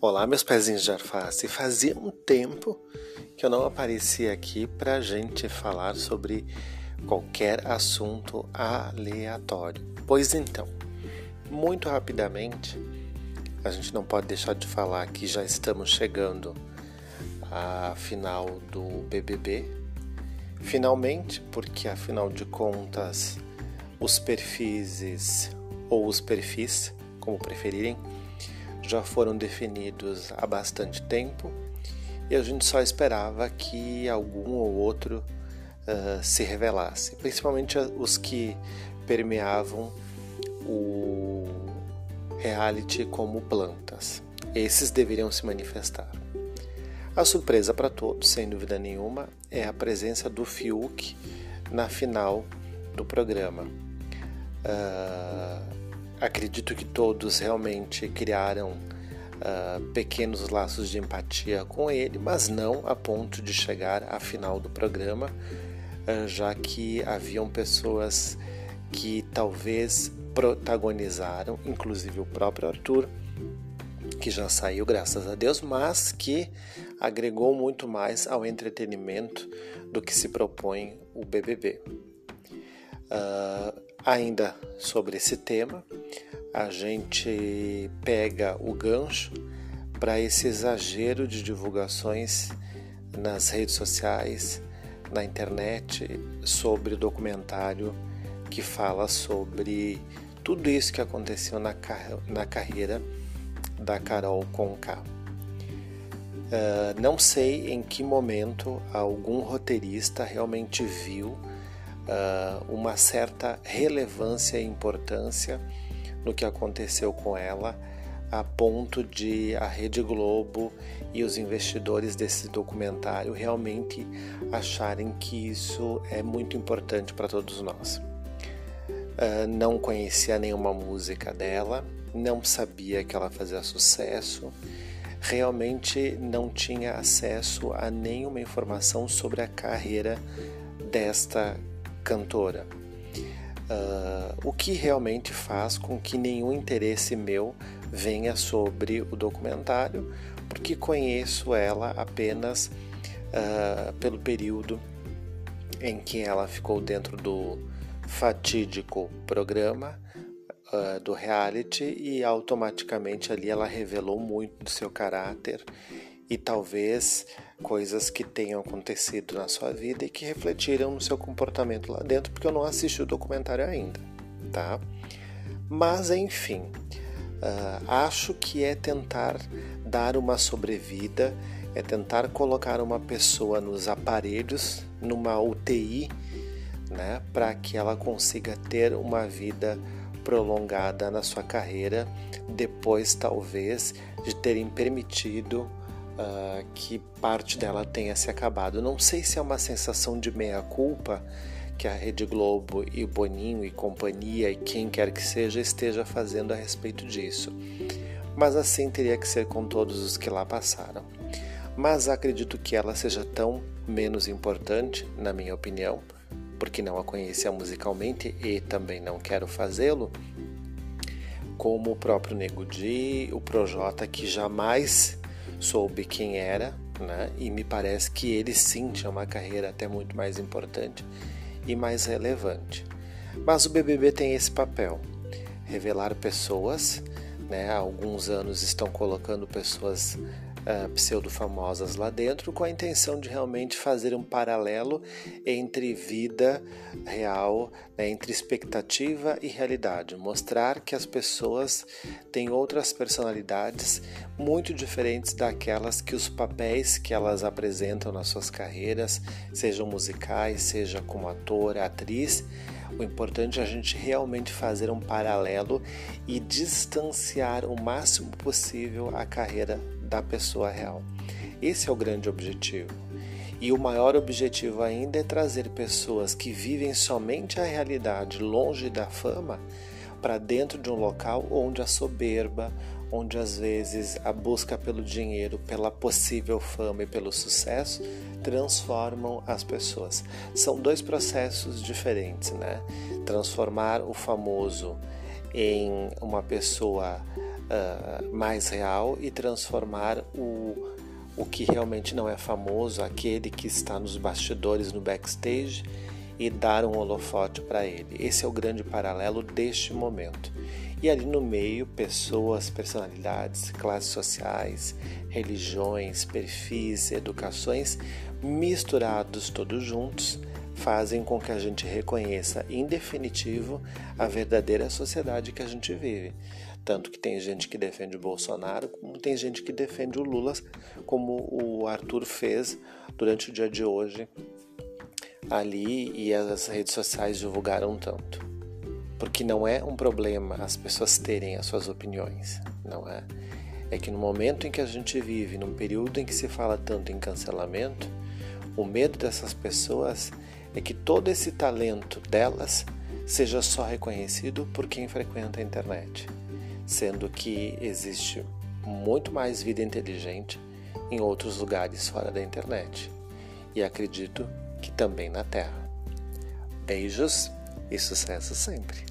Olá, meus pezinhos de alface. Fazia um tempo que eu não aparecia aqui para gente falar sobre qualquer assunto aleatório. Pois então, muito rapidamente, a gente não pode deixar de falar que já estamos chegando à final do BBB. Finalmente, porque afinal de contas, os perfis ou os perfis, como preferirem, já foram definidos há bastante tempo e a gente só esperava que algum ou outro uh, se revelasse, principalmente os que permeavam o reality como plantas. Esses deveriam se manifestar. A surpresa para todos, sem dúvida nenhuma, é a presença do Fiuk na final do programa. Uh, acredito que todos realmente criaram uh, pequenos laços de empatia com ele, mas não a ponto de chegar à final do programa, uh, já que haviam pessoas que talvez protagonizaram, inclusive o próprio Arthur, que já saiu, graças a Deus, mas que agregou muito mais ao entretenimento do que se propõe o BBB. Uh, ainda sobre esse tema, a gente pega o gancho para esse exagero de divulgações nas redes sociais, na internet, sobre o documentário que fala sobre tudo isso que aconteceu na, na carreira da Carol Conká. Uh, não sei em que momento algum roteirista realmente viu uh, uma certa relevância e importância no que aconteceu com ela, a ponto de a Rede Globo e os investidores desse documentário realmente acharem que isso é muito importante para todos nós. Uh, não conhecia nenhuma música dela, não sabia que ela fazia sucesso, realmente não tinha acesso a nenhuma informação sobre a carreira desta cantora. Uh, o que realmente faz com que nenhum interesse meu venha sobre o documentário, porque conheço ela apenas uh, pelo período em que ela ficou dentro do fatídico programa uh, do reality e automaticamente ali ela revelou muito do seu caráter e talvez coisas que tenham acontecido na sua vida e que refletiram no seu comportamento lá dentro, porque eu não assisti o documentário ainda, tá? Mas enfim, uh, acho que é tentar dar uma sobrevida, é tentar colocar uma pessoa nos aparelhos, numa UTI, né, para que ela consiga ter uma vida prolongada na sua carreira, depois talvez de terem permitido uh, que parte dela tenha se acabado. Não sei se é uma sensação de meia-culpa que a Rede Globo e Boninho e companhia e quem quer que seja esteja fazendo a respeito disso. Mas assim teria que ser com todos os que lá passaram. Mas acredito que ela seja tão menos importante, na minha opinião, porque não a conhecia musicalmente e também não quero fazê-lo, como o próprio Nego Di, o Projota, que jamais soube quem era, né? E me parece que ele sim tinha uma carreira até muito mais importante e mais relevante. Mas o BBB tem esse papel: revelar pessoas, né? Há alguns anos estão colocando pessoas uh, pseudo-famosas lá dentro, com a intenção de realmente fazer um paralelo entre vida real, né, entre expectativa e realidade, mostrar que as pessoas têm outras personalidades muito diferentes daquelas que os papéis que elas apresentam nas suas carreiras, sejam musicais, seja como ator, atriz, o importante é a gente realmente fazer um paralelo e distanciar o máximo possível a carreira da pessoa real. Esse é o grande objetivo. E o maior objetivo ainda é trazer pessoas que vivem somente a realidade longe da fama para dentro de um local onde a soberba, onde às vezes a busca pelo dinheiro, pela possível fama e pelo sucesso transformam as pessoas. São dois processos diferentes, né? Transformar o famoso em uma pessoa uh, mais real e transformar o, o que realmente não é famoso, aquele que está nos bastidores, no backstage, e dar um holofote para ele. Esse é o grande paralelo deste momento. E ali no meio, pessoas, personalidades, classes sociais, religiões, perfis, educações, misturados todos juntos, fazem com que a gente reconheça em definitivo a verdadeira sociedade que a gente vive. Tanto que tem gente que defende o Bolsonaro, como tem gente que defende o Lula, como o Arthur fez durante o dia de hoje ali e as redes sociais divulgaram tanto. Porque não é um problema as pessoas terem as suas opiniões, não é? É que no momento em que a gente vive, num período em que se fala tanto em cancelamento, o medo dessas pessoas é que todo esse talento delas seja só reconhecido por quem frequenta a internet, sendo que existe muito mais vida inteligente em outros lugares fora da internet. E acredito que também na Terra. Beijos e sucesso sempre!